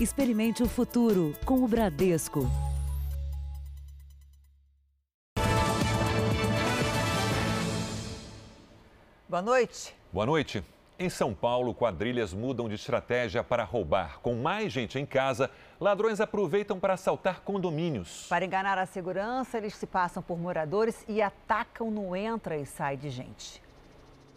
Experimente o futuro com o Bradesco. Boa noite. Boa noite. Em São Paulo, quadrilhas mudam de estratégia para roubar. Com mais gente em casa, ladrões aproveitam para assaltar condomínios. Para enganar a segurança, eles se passam por moradores e atacam no entra e sai de gente.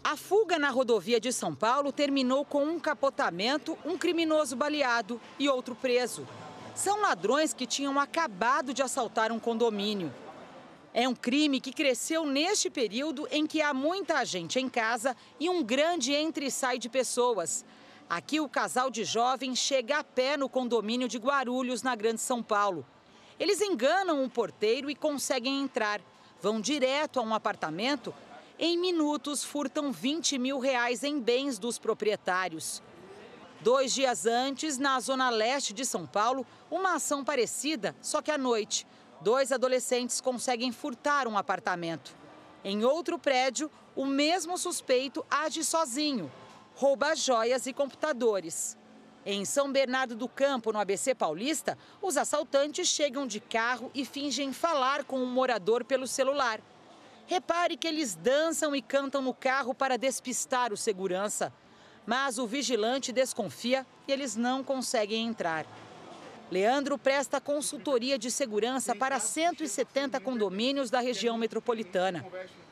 A fuga na rodovia de São Paulo terminou com um capotamento, um criminoso baleado e outro preso. São ladrões que tinham acabado de assaltar um condomínio. É um crime que cresceu neste período em que há muita gente em casa e um grande entre e sai de pessoas. Aqui o casal de jovens chega a pé no condomínio de Guarulhos, na Grande São Paulo. Eles enganam um porteiro e conseguem entrar. Vão direto a um apartamento. Em minutos, furtam 20 mil reais em bens dos proprietários. Dois dias antes, na zona leste de São Paulo, uma ação parecida, só que à noite dois adolescentes conseguem furtar um apartamento. Em outro prédio, o mesmo suspeito age sozinho, rouba joias e computadores. Em São Bernardo do Campo, no ABC Paulista, os assaltantes chegam de carro e fingem falar com um morador pelo celular. Repare que eles dançam e cantam no carro para despistar o segurança. Mas o vigilante desconfia e eles não conseguem entrar. Leandro presta consultoria de segurança para 170 condomínios da região metropolitana.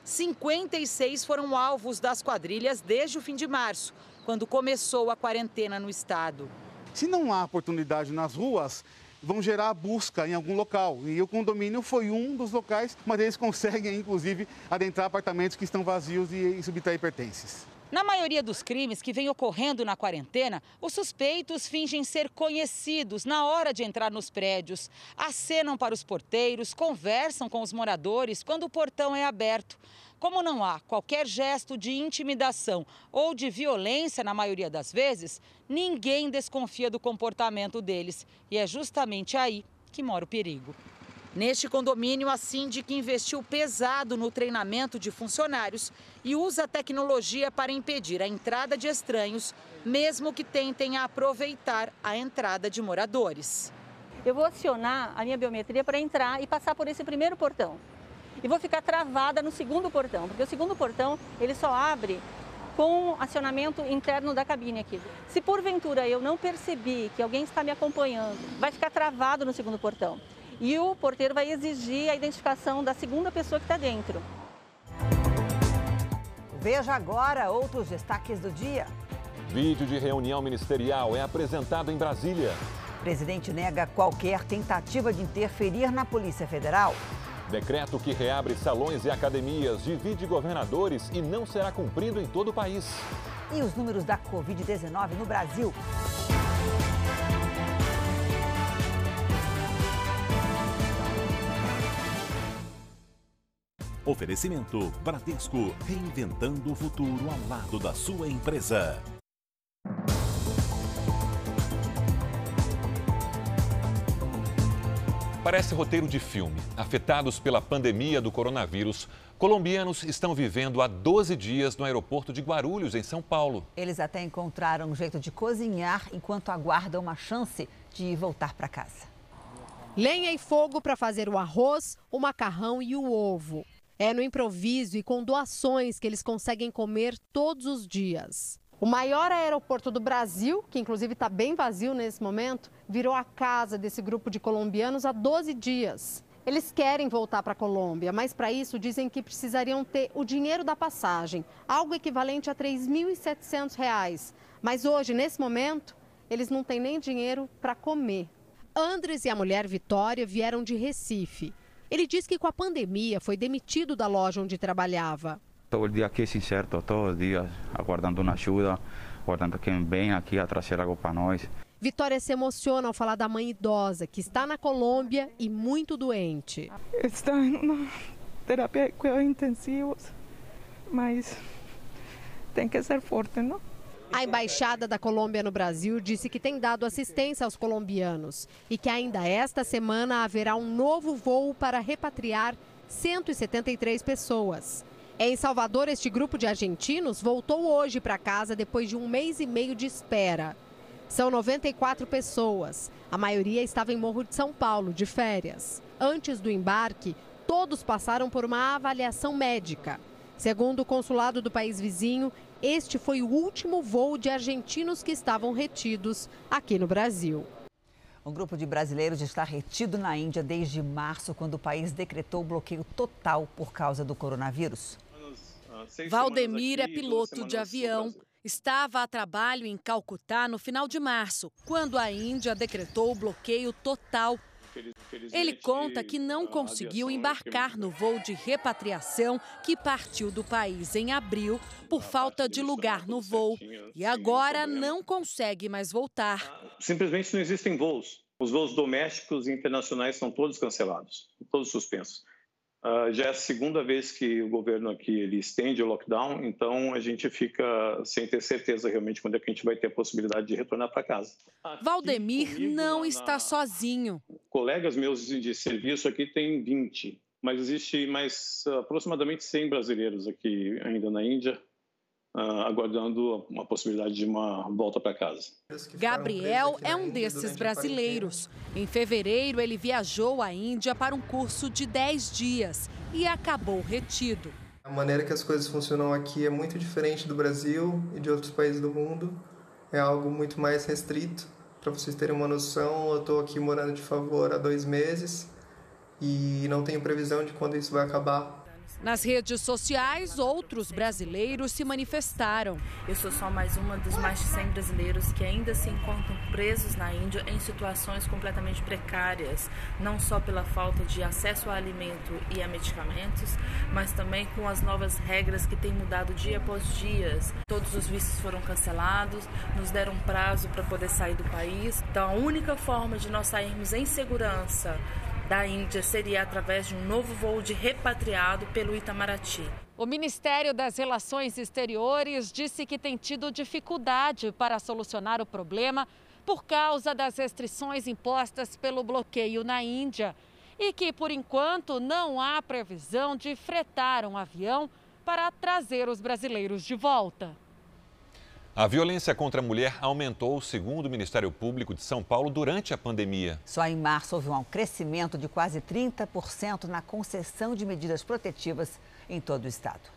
56 foram alvos das quadrilhas desde o fim de março, quando começou a quarentena no estado. Se não há oportunidade nas ruas, vão gerar busca em algum local. E o condomínio foi um dos locais, mas eles conseguem, inclusive, adentrar apartamentos que estão vazios e subtrair pertences. Na maioria dos crimes que vem ocorrendo na quarentena, os suspeitos fingem ser conhecidos na hora de entrar nos prédios, acenam para os porteiros, conversam com os moradores quando o portão é aberto. Como não há qualquer gesto de intimidação ou de violência na maioria das vezes, ninguém desconfia do comportamento deles. E é justamente aí que mora o perigo. Neste condomínio, a síndica investiu pesado no treinamento de funcionários e usa tecnologia para impedir a entrada de estranhos, mesmo que tentem aproveitar a entrada de moradores. Eu vou acionar a minha biometria para entrar e passar por esse primeiro portão. E vou ficar travada no segundo portão, porque o segundo portão ele só abre com acionamento interno da cabine aqui. Se porventura eu não percebi que alguém está me acompanhando, vai ficar travado no segundo portão e o porteiro vai exigir a identificação da segunda pessoa que está dentro. Veja agora outros destaques do dia. Vídeo de reunião ministerial é apresentado em Brasília. Presidente nega qualquer tentativa de interferir na Polícia Federal. Decreto que reabre salões e academias divide governadores e não será cumprido em todo o país. E os números da Covid-19 no Brasil. Oferecimento Bradesco, reinventando o futuro ao lado da sua empresa. Parece roteiro de filme. Afetados pela pandemia do coronavírus, colombianos estão vivendo há 12 dias no aeroporto de Guarulhos, em São Paulo. Eles até encontraram um jeito de cozinhar enquanto aguardam uma chance de voltar para casa. Lenha e fogo para fazer o arroz, o macarrão e o ovo. É no improviso e com doações que eles conseguem comer todos os dias. O maior aeroporto do Brasil, que inclusive está bem vazio nesse momento, virou a casa desse grupo de colombianos há 12 dias. Eles querem voltar para a Colômbia, mas para isso dizem que precisariam ter o dinheiro da passagem, algo equivalente a R$ 3.700. Mas hoje, nesse momento, eles não têm nem dinheiro para comer. Andres e a mulher Vitória vieram de Recife. Ele diz que com a pandemia foi demitido da loja onde trabalhava. Todo dia aqui sem certo, todos os dias aguardando uma ajuda, aguardando quem vem aqui a trazer algo para nós. Vitória se emociona ao falar da mãe idosa, que está na Colômbia e muito doente. Está em uma terapia de cuidados intensivos, mas tem que ser forte, não? A embaixada da Colômbia no Brasil disse que tem dado assistência aos colombianos e que ainda esta semana haverá um novo voo para repatriar 173 pessoas. Em Salvador, este grupo de argentinos voltou hoje para casa depois de um mês e meio de espera. São 94 pessoas. A maioria estava em Morro de São Paulo, de férias. Antes do embarque, todos passaram por uma avaliação médica. Segundo o consulado do país vizinho, este foi o último voo de argentinos que estavam retidos aqui no Brasil. Um grupo de brasileiros está retido na Índia desde março, quando o país decretou bloqueio total por causa do coronavírus. Valdemir é piloto de avião. Estava a trabalho em Calcutá no final de março, quando a Índia decretou o bloqueio total ele conta que não conseguiu embarcar no voo de repatriação que partiu do país em abril por falta de lugar no voo e agora não consegue mais voltar. Ah, simplesmente não existem voos. Os voos domésticos e internacionais são todos cancelados, todos suspensos. Uh, já é a segunda vez que o governo aqui ele estende o lockdown, então a gente fica sem ter certeza realmente quando é que a gente vai ter a possibilidade de retornar para casa. Aqui Valdemir não na, está sozinho. Colegas meus de serviço aqui têm 20, mas existe mais aproximadamente 100 brasileiros aqui ainda na Índia Uh, aguardando uma possibilidade de uma volta para casa. Gabriel é um desses brasileiros. Em fevereiro, ele viajou à Índia para um curso de 10 dias e acabou retido. A maneira que as coisas funcionam aqui é muito diferente do Brasil e de outros países do mundo. É algo muito mais restrito. Para vocês terem uma noção, eu estou aqui morando de favor há dois meses e não tenho previsão de quando isso vai acabar. Nas redes sociais, outros brasileiros se manifestaram. Eu sou só mais uma dos mais de 100 brasileiros que ainda se encontram presos na Índia em situações completamente precárias, não só pela falta de acesso a alimento e a medicamentos, mas também com as novas regras que têm mudado dia após dia. Todos os vistos foram cancelados, nos deram prazo para poder sair do país. Então, a única forma de nós sairmos em segurança da Índia seria através de um novo voo de repatriado pelo Itamaraty. O Ministério das Relações Exteriores disse que tem tido dificuldade para solucionar o problema por causa das restrições impostas pelo bloqueio na Índia e que, por enquanto, não há previsão de fretar um avião para trazer os brasileiros de volta. A violência contra a mulher aumentou, segundo o Ministério Público de São Paulo, durante a pandemia. Só em março houve um crescimento de quase 30% na concessão de medidas protetivas em todo o estado.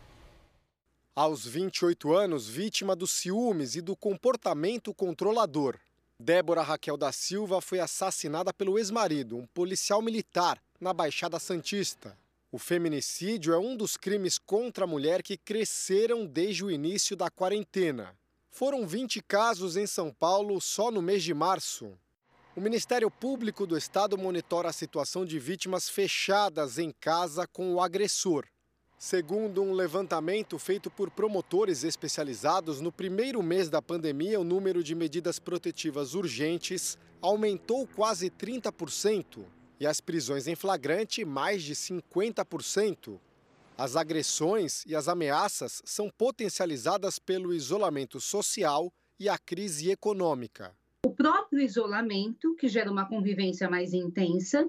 Aos 28 anos, vítima dos ciúmes e do comportamento controlador. Débora Raquel da Silva foi assassinada pelo ex-marido, um policial militar, na Baixada Santista. O feminicídio é um dos crimes contra a mulher que cresceram desde o início da quarentena. Foram 20 casos em São Paulo só no mês de março. O Ministério Público do Estado monitora a situação de vítimas fechadas em casa com o agressor. Segundo um levantamento feito por promotores especializados, no primeiro mês da pandemia, o número de medidas protetivas urgentes aumentou quase 30% e as prisões em flagrante mais de 50%. As agressões e as ameaças são potencializadas pelo isolamento social e a crise econômica. O próprio isolamento, que gera uma convivência mais intensa,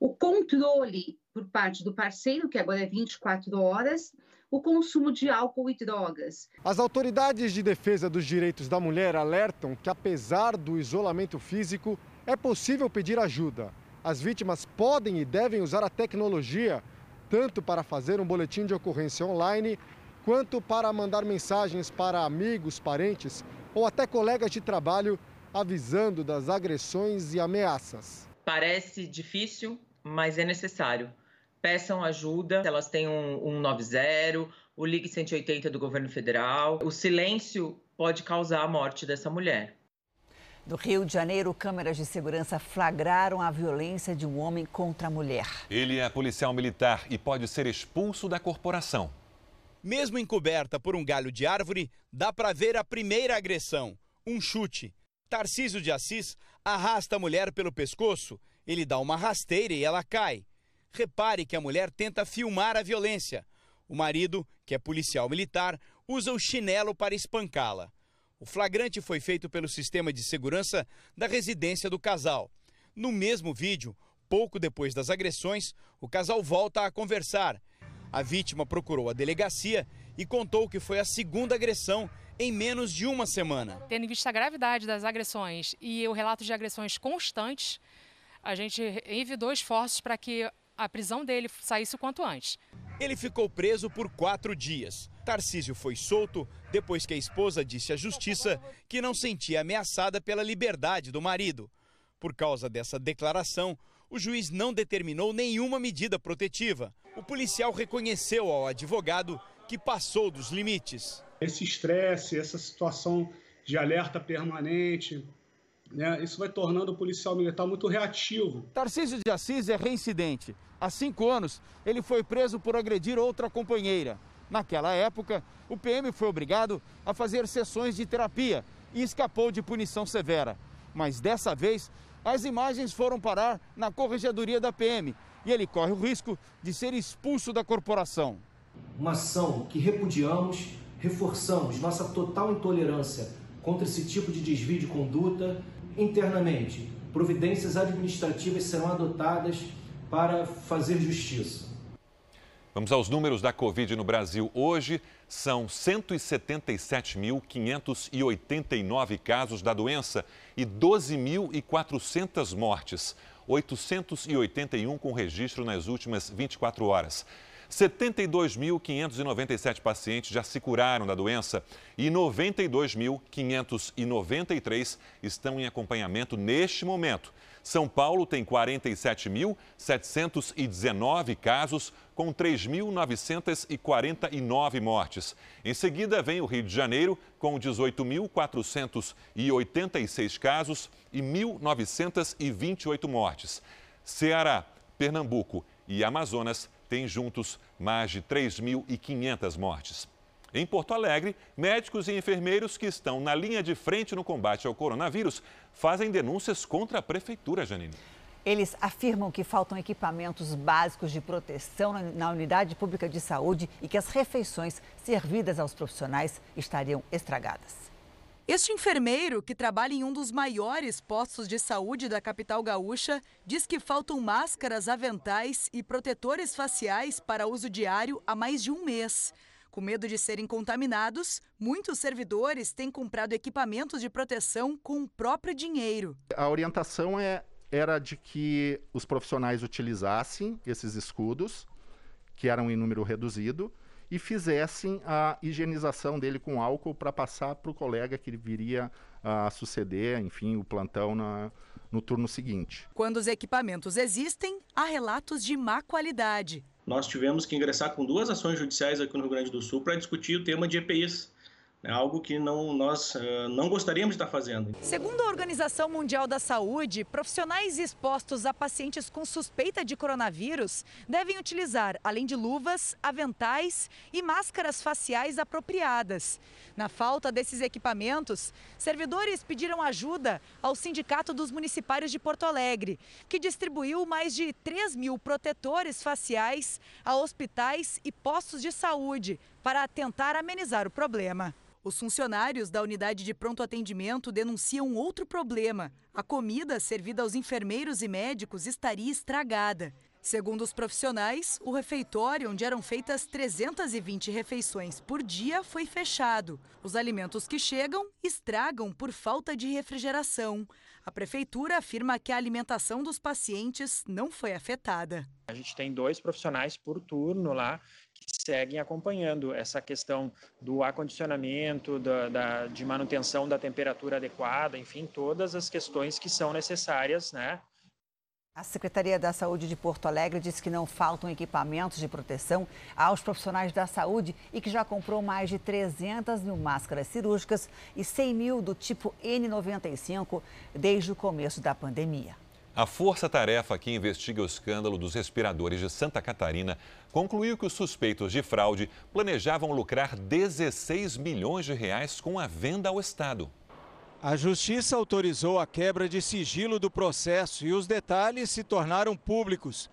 o controle por parte do parceiro, que agora é 24 horas, o consumo de álcool e drogas. As autoridades de defesa dos direitos da mulher alertam que, apesar do isolamento físico, é possível pedir ajuda. As vítimas podem e devem usar a tecnologia tanto para fazer um boletim de ocorrência online, quanto para mandar mensagens para amigos, parentes ou até colegas de trabalho avisando das agressões e ameaças. Parece difícil, mas é necessário. Peçam ajuda, elas têm um, um 90, o Ligue 180 do governo federal. O silêncio pode causar a morte dessa mulher. No Rio de Janeiro, câmeras de segurança flagraram a violência de um homem contra a mulher. Ele é policial militar e pode ser expulso da corporação. Mesmo encoberta por um galho de árvore, dá para ver a primeira agressão: um chute. Tarcísio de Assis arrasta a mulher pelo pescoço, ele dá uma rasteira e ela cai. Repare que a mulher tenta filmar a violência. O marido, que é policial militar, usa o chinelo para espancá-la. O flagrante foi feito pelo sistema de segurança da residência do casal. No mesmo vídeo, pouco depois das agressões, o casal volta a conversar. A vítima procurou a delegacia e contou que foi a segunda agressão em menos de uma semana. Tendo em vista a gravidade das agressões e o relato de agressões constantes, a gente envidou esforços para que a prisão dele saísse o quanto antes. Ele ficou preso por quatro dias. Tarcísio foi solto depois que a esposa disse à justiça que não sentia ameaçada pela liberdade do marido. Por causa dessa declaração, o juiz não determinou nenhuma medida protetiva. O policial reconheceu ao advogado que passou dos limites. Esse estresse, essa situação de alerta permanente, né, isso vai tornando o policial militar muito reativo. Tarcísio de Assis é reincidente. Há cinco anos, ele foi preso por agredir outra companheira. Naquela época, o PM foi obrigado a fazer sessões de terapia e escapou de punição severa. Mas dessa vez, as imagens foram parar na corregedoria da PM e ele corre o risco de ser expulso da corporação. Uma ação que repudiamos, reforçamos nossa total intolerância contra esse tipo de desvio de conduta. Internamente, providências administrativas serão adotadas para fazer justiça. Vamos aos números da Covid no Brasil. Hoje são 177.589 casos da doença e 12.400 mortes. 881 com registro nas últimas 24 horas. 72.597 pacientes já se curaram da doença e 92.593 estão em acompanhamento neste momento. São Paulo tem 47.719 casos, com 3.949 mortes. Em seguida, vem o Rio de Janeiro, com 18.486 casos e 1.928 mortes. Ceará, Pernambuco e Amazonas têm juntos mais de 3.500 mortes. Em Porto Alegre, médicos e enfermeiros que estão na linha de frente no combate ao coronavírus fazem denúncias contra a prefeitura, Janine. Eles afirmam que faltam equipamentos básicos de proteção na unidade pública de saúde e que as refeições servidas aos profissionais estariam estragadas. Este enfermeiro, que trabalha em um dos maiores postos de saúde da capital gaúcha, diz que faltam máscaras, aventais e protetores faciais para uso diário há mais de um mês. Com medo de serem contaminados, muitos servidores têm comprado equipamentos de proteção com o próprio dinheiro. A orientação é, era de que os profissionais utilizassem esses escudos, que eram em número reduzido, e fizessem a higienização dele com álcool para passar para o colega que viria a suceder, enfim, o plantão na, no turno seguinte. Quando os equipamentos existem, há relatos de má qualidade. Nós tivemos que ingressar com duas ações judiciais aqui no Rio Grande do Sul para discutir o tema de EPIs, é algo que não, nós uh, não gostaríamos de estar fazendo. Segundo a Organização Mundial da Saúde, profissionais expostos a pacientes com suspeita de coronavírus devem utilizar, além de luvas, aventais e máscaras faciais apropriadas. Na falta desses equipamentos, servidores pediram ajuda ao Sindicato dos Municipários de Porto Alegre, que distribuiu mais de 3 mil protetores faciais a hospitais e postos de saúde para tentar amenizar o problema. Os funcionários da unidade de pronto atendimento denunciam outro problema. A comida servida aos enfermeiros e médicos estaria estragada. Segundo os profissionais, o refeitório, onde eram feitas 320 refeições por dia, foi fechado. Os alimentos que chegam estragam por falta de refrigeração. A prefeitura afirma que a alimentação dos pacientes não foi afetada. A gente tem dois profissionais por turno lá seguem acompanhando essa questão do acondicionamento, da, da, de manutenção da temperatura adequada, enfim, todas as questões que são necessárias, né? A Secretaria da Saúde de Porto Alegre diz que não faltam equipamentos de proteção aos profissionais da saúde e que já comprou mais de 300 mil máscaras cirúrgicas e 100 mil do tipo N95 desde o começo da pandemia. A força-tarefa que investiga o escândalo dos respiradores de Santa Catarina concluiu que os suspeitos de fraude planejavam lucrar 16 milhões de reais com a venda ao Estado. A justiça autorizou a quebra de sigilo do processo e os detalhes se tornaram públicos.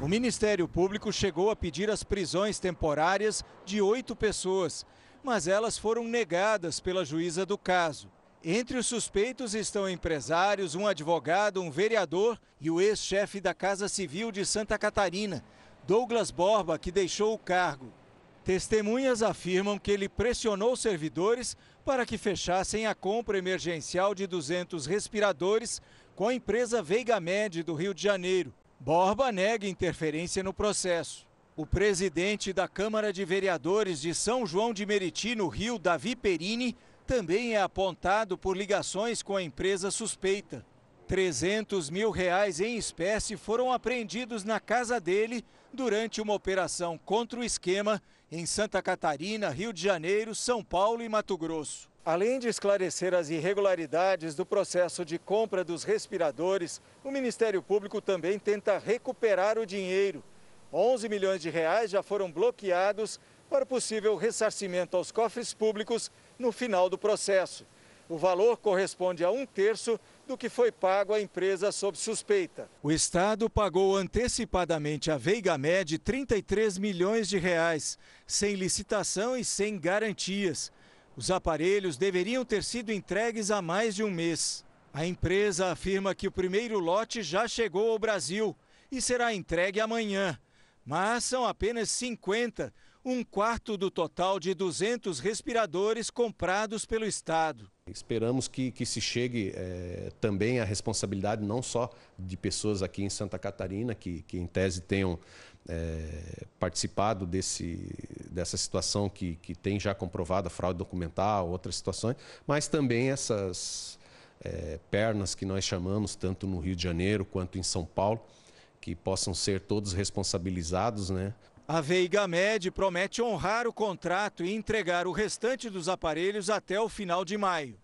O Ministério Público chegou a pedir as prisões temporárias de oito pessoas, mas elas foram negadas pela juíza do caso. Entre os suspeitos estão empresários, um advogado, um vereador e o ex-chefe da Casa Civil de Santa Catarina, Douglas Borba, que deixou o cargo. Testemunhas afirmam que ele pressionou servidores para que fechassem a compra emergencial de 200 respiradores com a empresa Veiga Med do Rio de Janeiro. Borba nega interferência no processo. O presidente da Câmara de Vereadores de São João de Meriti, no Rio, Davi Perini, também é apontado por ligações com a empresa suspeita. 300 mil reais em espécie foram apreendidos na casa dele durante uma operação contra o esquema em Santa Catarina, Rio de Janeiro, São Paulo e Mato Grosso. Além de esclarecer as irregularidades do processo de compra dos respiradores, o Ministério Público também tenta recuperar o dinheiro. 11 milhões de reais já foram bloqueados para possível ressarcimento aos cofres públicos no final do processo. O valor corresponde a um terço do que foi pago à empresa sob suspeita. O Estado pagou antecipadamente à Veiga Med 33 milhões de reais, sem licitação e sem garantias. Os aparelhos deveriam ter sido entregues há mais de um mês. A empresa afirma que o primeiro lote já chegou ao Brasil e será entregue amanhã. Mas são apenas 50, um quarto do total de 200 respiradores comprados pelo Estado. Esperamos que, que se chegue é, também a responsabilidade não só de pessoas aqui em Santa Catarina, que, que em tese tenham é, participado desse, dessa situação que, que tem já comprovado a fraude documental, outras situações, mas também essas é, pernas que nós chamamos, tanto no Rio de Janeiro quanto em São Paulo, que possam ser todos responsabilizados, né? A Veiga Med promete honrar o contrato e entregar o restante dos aparelhos até o final de maio.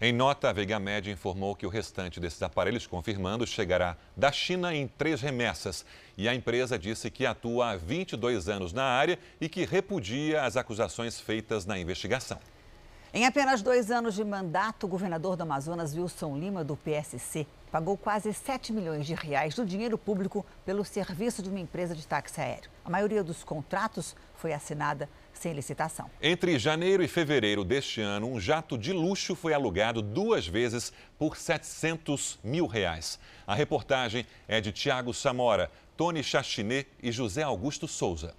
Em nota, a Veiga Med informou que o restante desses aparelhos, confirmando, chegará da China em três remessas. E a empresa disse que atua há 22 anos na área e que repudia as acusações feitas na investigação. Em apenas dois anos de mandato, o governador do Amazonas, Wilson Lima, do PSC, pagou quase 7 milhões de reais do dinheiro público pelo serviço de uma empresa de táxi aéreo. A maioria dos contratos foi assinada sem licitação. Entre janeiro e fevereiro deste ano, um jato de luxo foi alugado duas vezes por 700 mil reais. A reportagem é de Tiago Samora, Tony Chachinet e José Augusto Souza.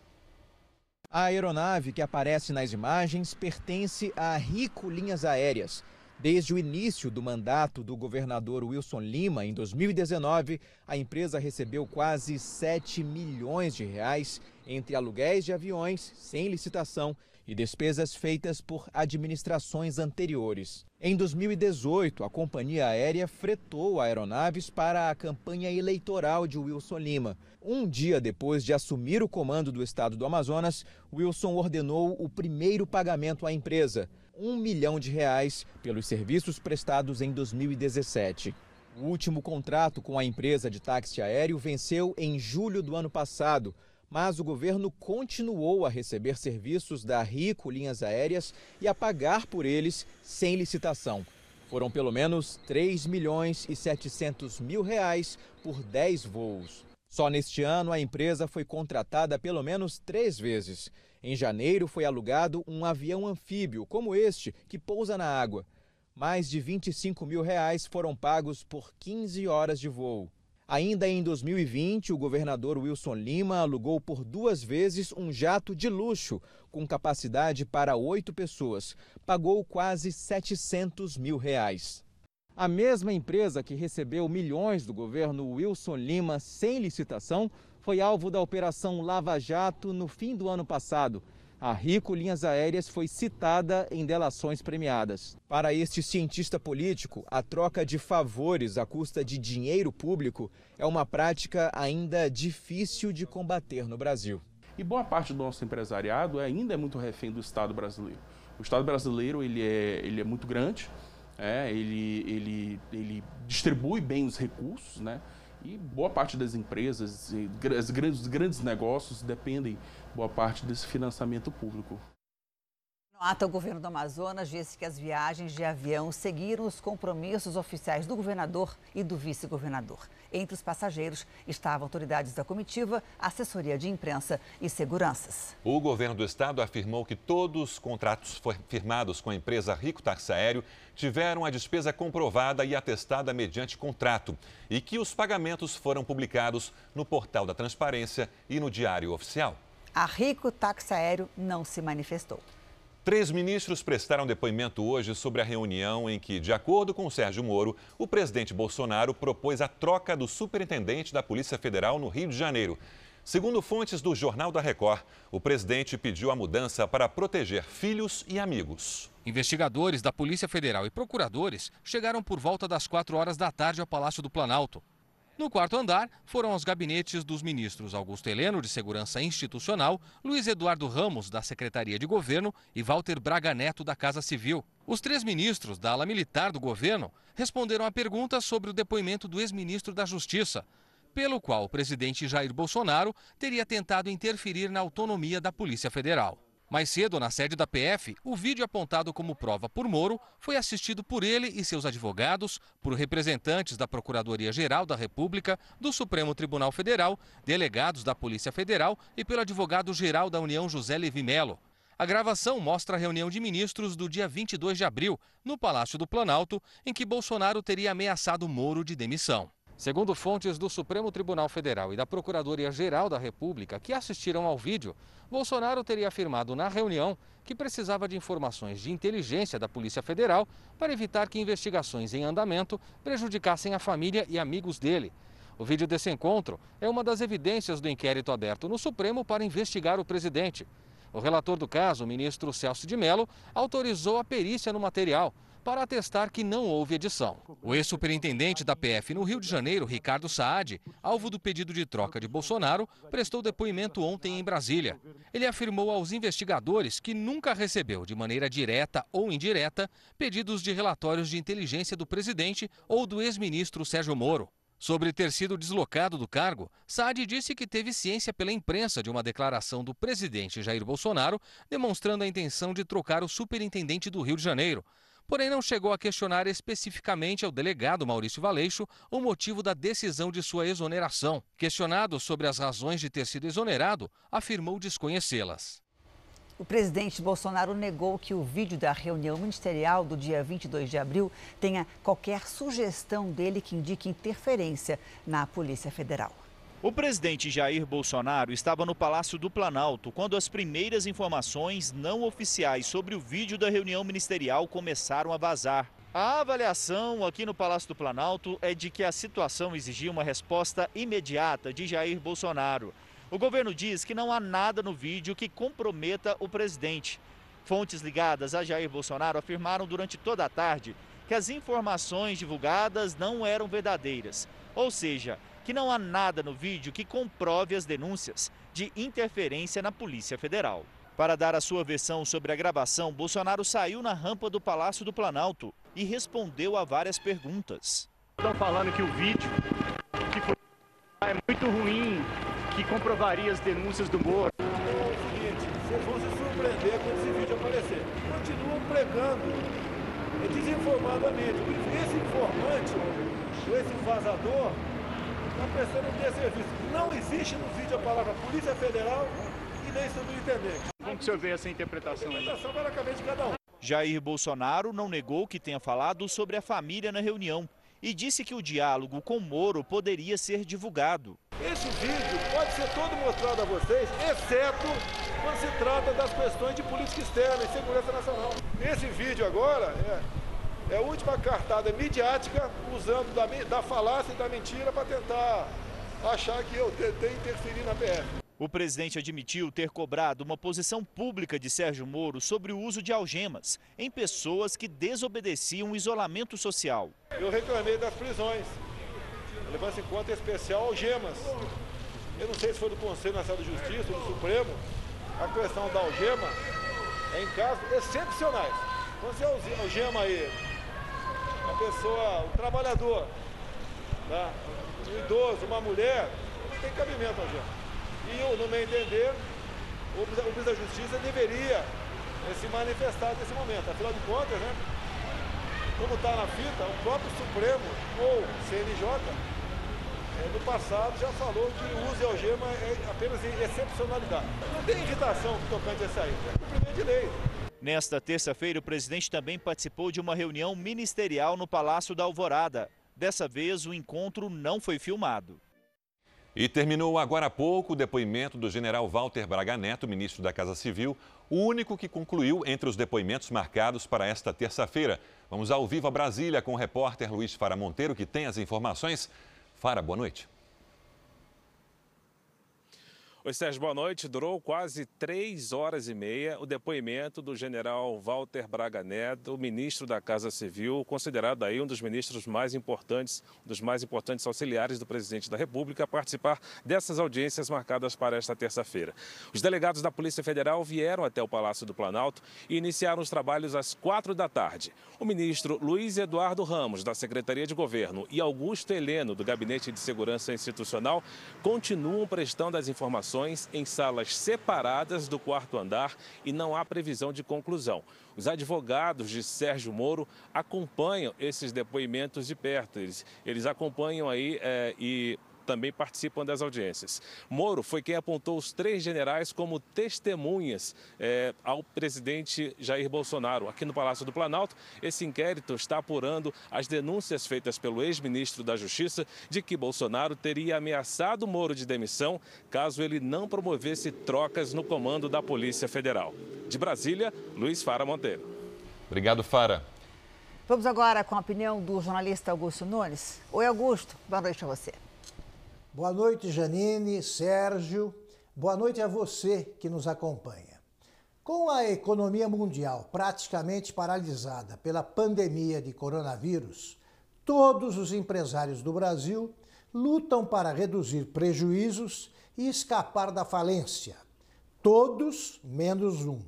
A aeronave que aparece nas imagens pertence à Rico Linhas Aéreas. Desde o início do mandato do governador Wilson Lima, em 2019, a empresa recebeu quase 7 milhões de reais entre aluguéis de aviões sem licitação e despesas feitas por administrações anteriores. Em 2018, a companhia aérea fretou aeronaves para a campanha eleitoral de Wilson Lima. Um dia depois de assumir o comando do estado do Amazonas, Wilson ordenou o primeiro pagamento à empresa, um milhão de reais, pelos serviços prestados em 2017. O último contrato com a empresa de táxi aéreo venceu em julho do ano passado, mas o governo continuou a receber serviços da Rico Linhas Aéreas e a pagar por eles sem licitação. Foram pelo menos 3 milhões e 700 mil reais por 10 voos. Só neste ano, a empresa foi contratada pelo menos três vezes. Em janeiro, foi alugado um avião anfíbio, como este, que pousa na água. Mais de 25 mil reais foram pagos por 15 horas de voo. Ainda em 2020, o governador Wilson Lima alugou por duas vezes um jato de luxo, com capacidade para oito pessoas. Pagou quase 700 mil reais. A mesma empresa que recebeu milhões do governo Wilson Lima sem licitação foi alvo da Operação Lava Jato no fim do ano passado. A Rico Linhas Aéreas foi citada em delações premiadas. Para este cientista político, a troca de favores à custa de dinheiro público é uma prática ainda difícil de combater no Brasil. E boa parte do nosso empresariado ainda é muito refém do Estado brasileiro. O Estado brasileiro ele é, ele é muito grande, é, ele, ele, ele distribui bem os recursos, né? E boa parte das empresas, os grandes, grandes negócios dependem boa parte desse financiamento público. Nota, o governo do Amazonas disse que as viagens de avião seguiram os compromissos oficiais do governador e do vice-governador. Entre os passageiros estavam autoridades da comitiva, assessoria de imprensa e seguranças. O governo do estado afirmou que todos os contratos firmados com a empresa Rico Táxi Aéreo tiveram a despesa comprovada e atestada mediante contrato e que os pagamentos foram publicados no portal da Transparência e no Diário Oficial. A Rico Táxi Aéreo não se manifestou. Três ministros prestaram depoimento hoje sobre a reunião em que, de acordo com Sérgio Moro, o presidente Bolsonaro propôs a troca do superintendente da Polícia Federal no Rio de Janeiro. Segundo fontes do Jornal da Record, o presidente pediu a mudança para proteger filhos e amigos. Investigadores da Polícia Federal e procuradores chegaram por volta das 4 horas da tarde ao Palácio do Planalto. No quarto andar, foram aos gabinetes dos ministros Augusto Heleno, de Segurança Institucional, Luiz Eduardo Ramos, da Secretaria de Governo e Walter Braga Neto, da Casa Civil. Os três ministros da ala militar do governo responderam a perguntas sobre o depoimento do ex-ministro da Justiça, pelo qual o presidente Jair Bolsonaro teria tentado interferir na autonomia da Polícia Federal. Mais cedo, na sede da PF, o vídeo apontado como prova por Moro foi assistido por ele e seus advogados, por representantes da Procuradoria-Geral da República, do Supremo Tribunal Federal, delegados da Polícia Federal e pelo advogado-geral da União José Levi Melo. A gravação mostra a reunião de ministros do dia 22 de abril, no Palácio do Planalto, em que Bolsonaro teria ameaçado Moro de demissão. Segundo fontes do Supremo Tribunal Federal e da Procuradoria-Geral da República que assistiram ao vídeo, Bolsonaro teria afirmado na reunião que precisava de informações de inteligência da Polícia Federal para evitar que investigações em andamento prejudicassem a família e amigos dele. O vídeo desse encontro é uma das evidências do inquérito aberto no Supremo para investigar o presidente. O relator do caso, o ministro Celso de Mello, autorizou a perícia no material para atestar que não houve edição. O ex-superintendente da PF no Rio de Janeiro, Ricardo Saad, alvo do pedido de troca de Bolsonaro, prestou depoimento ontem em Brasília. Ele afirmou aos investigadores que nunca recebeu, de maneira direta ou indireta, pedidos de relatórios de inteligência do presidente ou do ex-ministro Sérgio Moro. Sobre ter sido deslocado do cargo, Saad disse que teve ciência pela imprensa de uma declaração do presidente Jair Bolsonaro demonstrando a intenção de trocar o superintendente do Rio de Janeiro porém não chegou a questionar especificamente ao delegado Maurício Valeixo o motivo da decisão de sua exoneração. Questionado sobre as razões de ter sido exonerado, afirmou desconhecê-las. O presidente Bolsonaro negou que o vídeo da reunião ministerial do dia 22 de abril tenha qualquer sugestão dele que indique interferência na Polícia Federal. O presidente Jair Bolsonaro estava no Palácio do Planalto quando as primeiras informações não oficiais sobre o vídeo da reunião ministerial começaram a vazar. A avaliação aqui no Palácio do Planalto é de que a situação exigia uma resposta imediata de Jair Bolsonaro. O governo diz que não há nada no vídeo que comprometa o presidente. Fontes ligadas a Jair Bolsonaro afirmaram durante toda a tarde que as informações divulgadas não eram verdadeiras. Ou seja, que não há nada no vídeo que comprove as denúncias de interferência na Polícia Federal. Para dar a sua versão sobre a gravação, Bolsonaro saiu na rampa do Palácio do Planalto e respondeu a várias perguntas. Estão falando que o vídeo que foi é muito ruim, que comprovaria as denúncias do Moro. É o seguinte, vocês vão se surpreender quando esse vídeo aparecer. Continuam pregando, desinformadamente. Esse informante, esse vazador, está prestando um desserviço. Não existe no vídeo a palavra Polícia Federal e nem subintendente. Como que o senhor vê essa interpretação? A interpretação vai na cabeça de cada um. Jair Bolsonaro não negou que tenha falado sobre a família na reunião e disse que o diálogo com Moro poderia ser divulgado. Esse vídeo pode ser todo mostrado a vocês, exceto quando se trata das questões de política externa e segurança nacional. Esse vídeo agora é é a última cartada midiática usando da, da falácia e da mentira para tentar achar que eu tentei interferir na PF. O presidente admitiu ter cobrado uma posição pública de Sérgio Moro sobre o uso de algemas em pessoas que desobedeciam o isolamento social. Eu reclamei das prisões, levando em conta especial algemas. Eu não sei se foi do Conselho Nacional de Justiça ou do Supremo, a questão da algema é em casos excepcionais. Quando você algema aí uma pessoa, um trabalhador, tá? um idoso, uma mulher, não tem cabimento a gente. E, no meu entender, o juiz da justiça deveria eh, se manifestar nesse momento. Afinal de contas, né? Como está na fita, o próprio Supremo ou CNJ é, no passado já falou que o uso de algema é apenas em excepcionalidade. Não tem irritação tocante a isso aí, é cumprimento de lei. Nesta terça-feira, o presidente também participou de uma reunião ministerial no Palácio da Alvorada. Dessa vez, o encontro não foi filmado. E terminou agora há pouco o depoimento do general Walter Braga Neto, ministro da Casa Civil, o único que concluiu entre os depoimentos marcados para esta terça-feira. Vamos ao vivo a Brasília com o repórter Luiz Fara Monteiro, que tem as informações. Fara, boa noite. Oi, Sérgio, boa noite. Durou quase três horas e meia o depoimento do general Walter Braga Neto, ministro da Casa Civil, considerado aí um dos ministros mais importantes, um dos mais importantes auxiliares do presidente da República, a participar dessas audiências marcadas para esta terça-feira. Os delegados da Polícia Federal vieram até o Palácio do Planalto e iniciaram os trabalhos às quatro da tarde. O ministro Luiz Eduardo Ramos, da Secretaria de Governo, e Augusto Heleno, do Gabinete de Segurança Institucional, continuam prestando as informações em salas separadas do quarto andar e não há previsão de conclusão. Os advogados de Sérgio Moro acompanham esses depoimentos de perto. Eles, eles acompanham aí é, e também participam das audiências. Moro foi quem apontou os três generais como testemunhas é, ao presidente Jair Bolsonaro. Aqui no Palácio do Planalto, esse inquérito está apurando as denúncias feitas pelo ex-ministro da Justiça de que Bolsonaro teria ameaçado Moro de demissão caso ele não promovesse trocas no comando da Polícia Federal. De Brasília, Luiz Fara Monteiro. Obrigado, Fara. Vamos agora com a opinião do jornalista Augusto Nunes. Oi, Augusto. Boa noite a você. Boa noite, Janine, Sérgio. Boa noite a você que nos acompanha. Com a economia mundial praticamente paralisada pela pandemia de coronavírus, todos os empresários do Brasil lutam para reduzir prejuízos e escapar da falência. Todos menos um.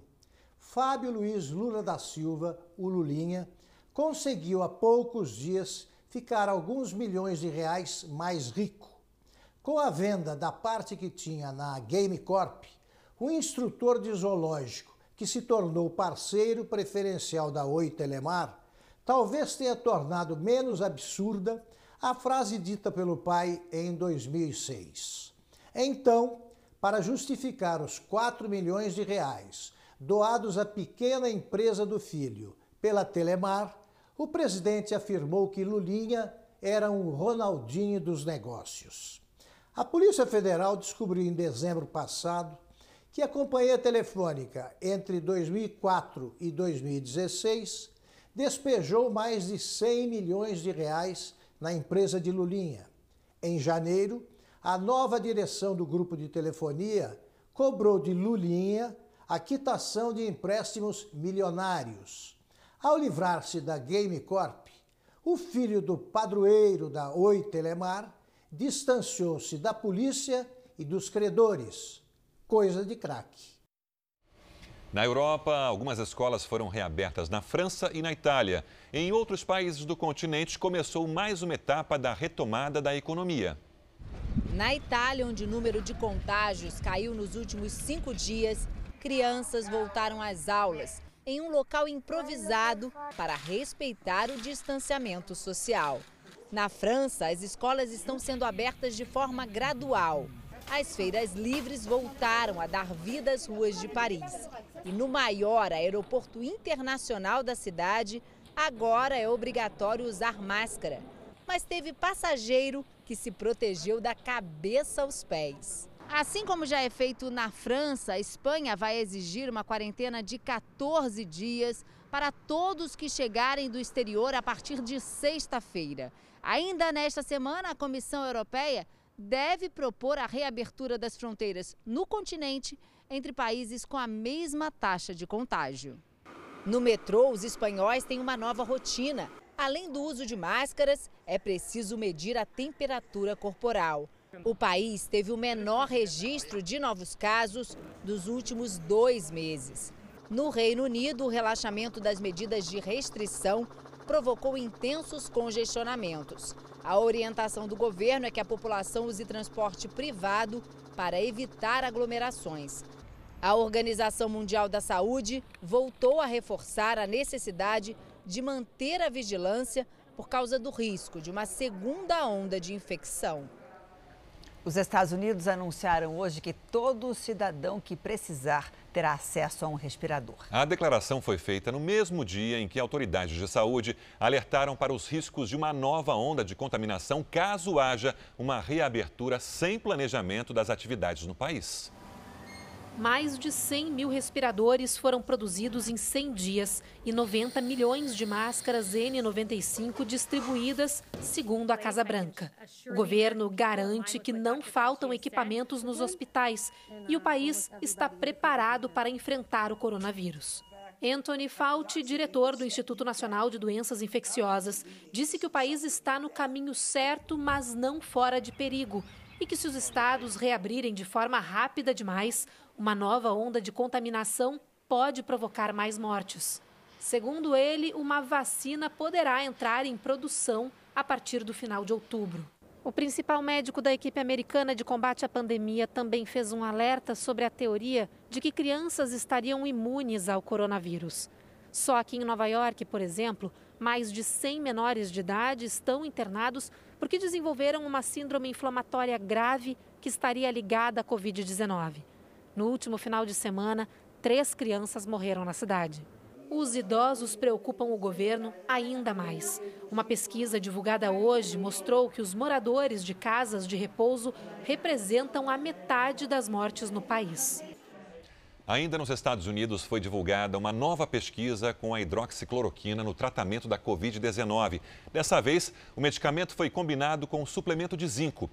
Fábio Luiz Lula da Silva, o Lulinha, conseguiu há poucos dias ficar alguns milhões de reais mais rico com a venda da parte que tinha na Game Corp, o instrutor de zoológico, que se tornou parceiro preferencial da Oi Telemar, talvez tenha tornado menos absurda a frase dita pelo pai em 2006. Então, para justificar os 4 milhões de reais doados à pequena empresa do filho pela Telemar, o presidente afirmou que Lulinha era um Ronaldinho dos negócios. A Polícia Federal descobriu em dezembro passado que a companhia telefônica, entre 2004 e 2016, despejou mais de 100 milhões de reais na empresa de Lulinha. Em janeiro, a nova direção do grupo de telefonia cobrou de Lulinha a quitação de empréstimos milionários. Ao livrar-se da Game Corp, o filho do padroeiro da Oi Telemar distanciou-se da polícia e dos credores. Coisa de craque. Na Europa, algumas escolas foram reabertas na França e na Itália. Em outros países do continente, começou mais uma etapa da retomada da economia. Na Itália, onde o número de contágios caiu nos últimos cinco dias, crianças voltaram às aulas em um local improvisado para respeitar o distanciamento social. Na França, as escolas estão sendo abertas de forma gradual. As feiras livres voltaram a dar vida às ruas de Paris. E no maior aeroporto internacional da cidade, agora é obrigatório usar máscara. Mas teve passageiro que se protegeu da cabeça aos pés. Assim como já é feito na França, a Espanha vai exigir uma quarentena de 14 dias para todos que chegarem do exterior a partir de sexta-feira. Ainda nesta semana, a Comissão Europeia deve propor a reabertura das fronteiras no continente entre países com a mesma taxa de contágio. No metrô, os espanhóis têm uma nova rotina. Além do uso de máscaras, é preciso medir a temperatura corporal. O país teve o menor registro de novos casos dos últimos dois meses. No Reino Unido, o relaxamento das medidas de restrição provocou intensos congestionamentos. A orientação do governo é que a população use transporte privado para evitar aglomerações. A Organização Mundial da Saúde voltou a reforçar a necessidade de manter a vigilância por causa do risco de uma segunda onda de infecção. Os Estados Unidos anunciaram hoje que todo cidadão que precisar terá acesso a um respirador. A declaração foi feita no mesmo dia em que autoridades de saúde alertaram para os riscos de uma nova onda de contaminação caso haja uma reabertura sem planejamento das atividades no país. Mais de 100 mil respiradores foram produzidos em 100 dias e 90 milhões de máscaras N95 distribuídas, segundo a Casa Branca. O governo garante que não faltam equipamentos nos hospitais e o país está preparado para enfrentar o coronavírus. Anthony Fauci, diretor do Instituto Nacional de Doenças Infecciosas, disse que o país está no caminho certo, mas não fora de perigo, e que se os estados reabrirem de forma rápida demais, uma nova onda de contaminação pode provocar mais mortes. Segundo ele, uma vacina poderá entrar em produção a partir do final de outubro. O principal médico da equipe americana de combate à pandemia também fez um alerta sobre a teoria de que crianças estariam imunes ao coronavírus. Só aqui em Nova York, por exemplo, mais de 100 menores de idade estão internados porque desenvolveram uma síndrome inflamatória grave que estaria ligada à Covid-19. No último final de semana, três crianças morreram na cidade. Os idosos preocupam o governo ainda mais. Uma pesquisa divulgada hoje mostrou que os moradores de casas de repouso representam a metade das mortes no país. Ainda nos Estados Unidos foi divulgada uma nova pesquisa com a hidroxicloroquina no tratamento da Covid-19. Dessa vez, o medicamento foi combinado com um suplemento de zinco.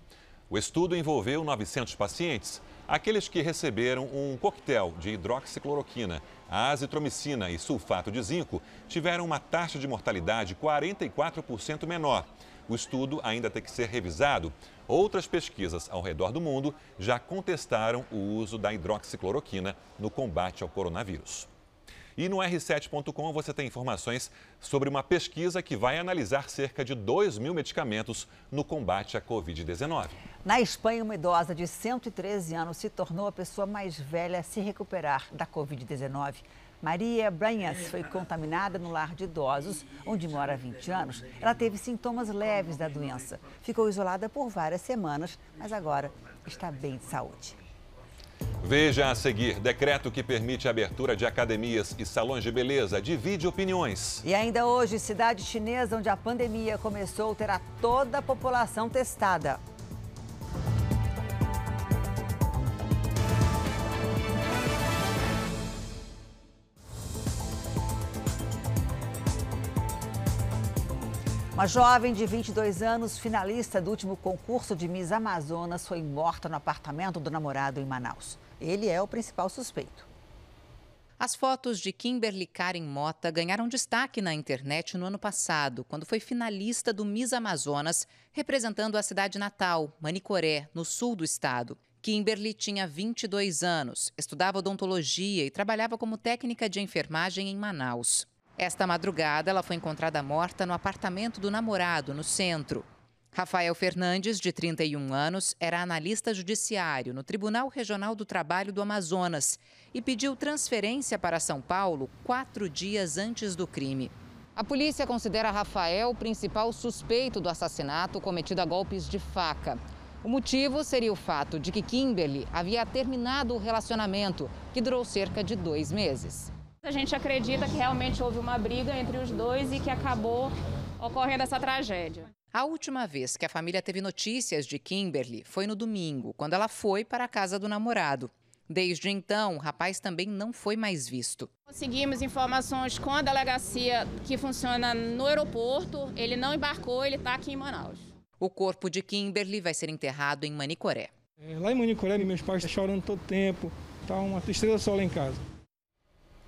O estudo envolveu 900 pacientes. Aqueles que receberam um coquetel de hidroxicloroquina, azitromicina e sulfato de zinco tiveram uma taxa de mortalidade 44% menor. O estudo ainda tem que ser revisado. Outras pesquisas ao redor do mundo já contestaram o uso da hidroxicloroquina no combate ao coronavírus. E no r7.com você tem informações sobre uma pesquisa que vai analisar cerca de 2 mil medicamentos no combate à Covid-19. Na Espanha, uma idosa de 113 anos se tornou a pessoa mais velha a se recuperar da Covid-19. Maria Branhas foi contaminada no lar de idosos, onde mora há 20 anos. Ela teve sintomas leves da doença. Ficou isolada por várias semanas, mas agora está bem de saúde. Veja a seguir: decreto que permite a abertura de academias e salões de beleza divide opiniões. E ainda hoje, cidade chinesa onde a pandemia começou terá toda a população testada. Uma jovem de 22 anos, finalista do último concurso de Miss Amazonas, foi morta no apartamento do namorado em Manaus. Ele é o principal suspeito. As fotos de Kimberly Karen Mota ganharam destaque na internet no ano passado, quando foi finalista do Miss Amazonas, representando a cidade natal, Manicoré, no sul do estado. Kimberly tinha 22 anos, estudava odontologia e trabalhava como técnica de enfermagem em Manaus. Esta madrugada, ela foi encontrada morta no apartamento do namorado, no centro. Rafael Fernandes, de 31 anos, era analista judiciário no Tribunal Regional do Trabalho do Amazonas e pediu transferência para São Paulo quatro dias antes do crime. A polícia considera Rafael o principal suspeito do assassinato cometido a golpes de faca. O motivo seria o fato de que Kimberly havia terminado o relacionamento, que durou cerca de dois meses. A gente acredita que realmente houve uma briga entre os dois e que acabou ocorrendo essa tragédia. A última vez que a família teve notícias de Kimberly foi no domingo, quando ela foi para a casa do namorado. Desde então, o rapaz também não foi mais visto. Conseguimos informações com a delegacia que funciona no aeroporto. Ele não embarcou, ele está aqui em Manaus. O corpo de Kimberly vai ser enterrado em Manicoré. É, lá em Manicoré, meus pais estão chorando todo tempo. Tá uma tristeza só lá em casa.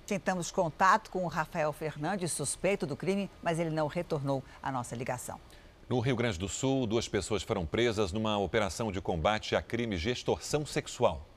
Tentamos contato com o Rafael Fernandes, suspeito do crime, mas ele não retornou à nossa ligação. No Rio Grande do Sul, duas pessoas foram presas numa operação de combate a crimes de extorsão sexual.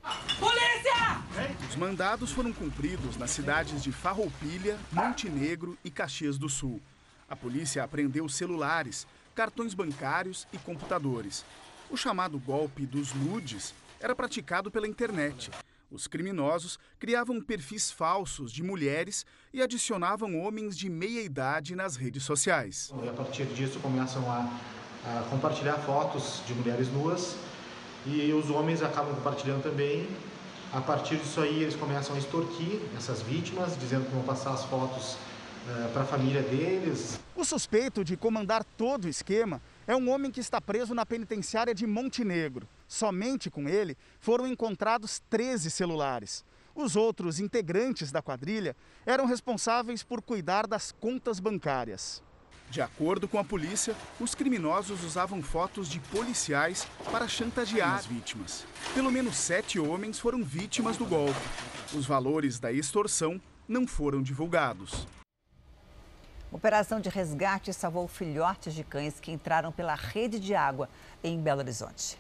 Polícia! Os mandados foram cumpridos nas cidades de Farroupilha, Montenegro e Caxias do Sul. A polícia apreendeu celulares, cartões bancários e computadores. O chamado golpe dos nudes era praticado pela internet. Os criminosos criavam perfis falsos de mulheres e adicionavam homens de meia idade nas redes sociais. E a partir disso começam a, a compartilhar fotos de mulheres nuas e os homens acabam compartilhando também A partir disso aí, eles começam a extorquir essas vítimas, dizendo que vão passar as fotos uh, para a família deles. O suspeito de comandar todo o esquema é um homem que está preso na penitenciária de Montenegro. Somente com ele foram encontrados 13 celulares. Os outros integrantes da quadrilha eram responsáveis por cuidar das contas bancárias. De acordo com a polícia, os criminosos usavam fotos de policiais para chantagear as vítimas. Pelo menos sete homens foram vítimas do golpe. Os valores da extorsão não foram divulgados. Operação de resgate salvou filhotes de cães que entraram pela rede de água em Belo Horizonte.